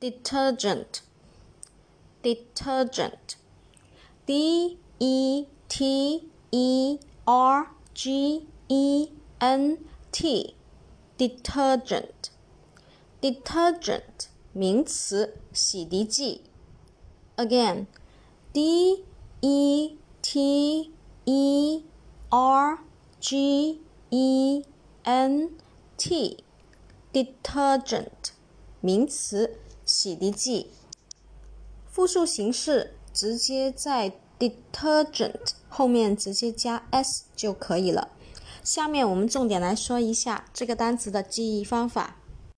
detergent detergent d e t e r g e n t detergent detergent 名词，洗涤剂。Again, d e t e r g e n t detergent 名词， 洗涤剂。复数形式直接在 detergent 后面直接加 s 就可以了。下面我们重点来说一下这个单词的记忆方法。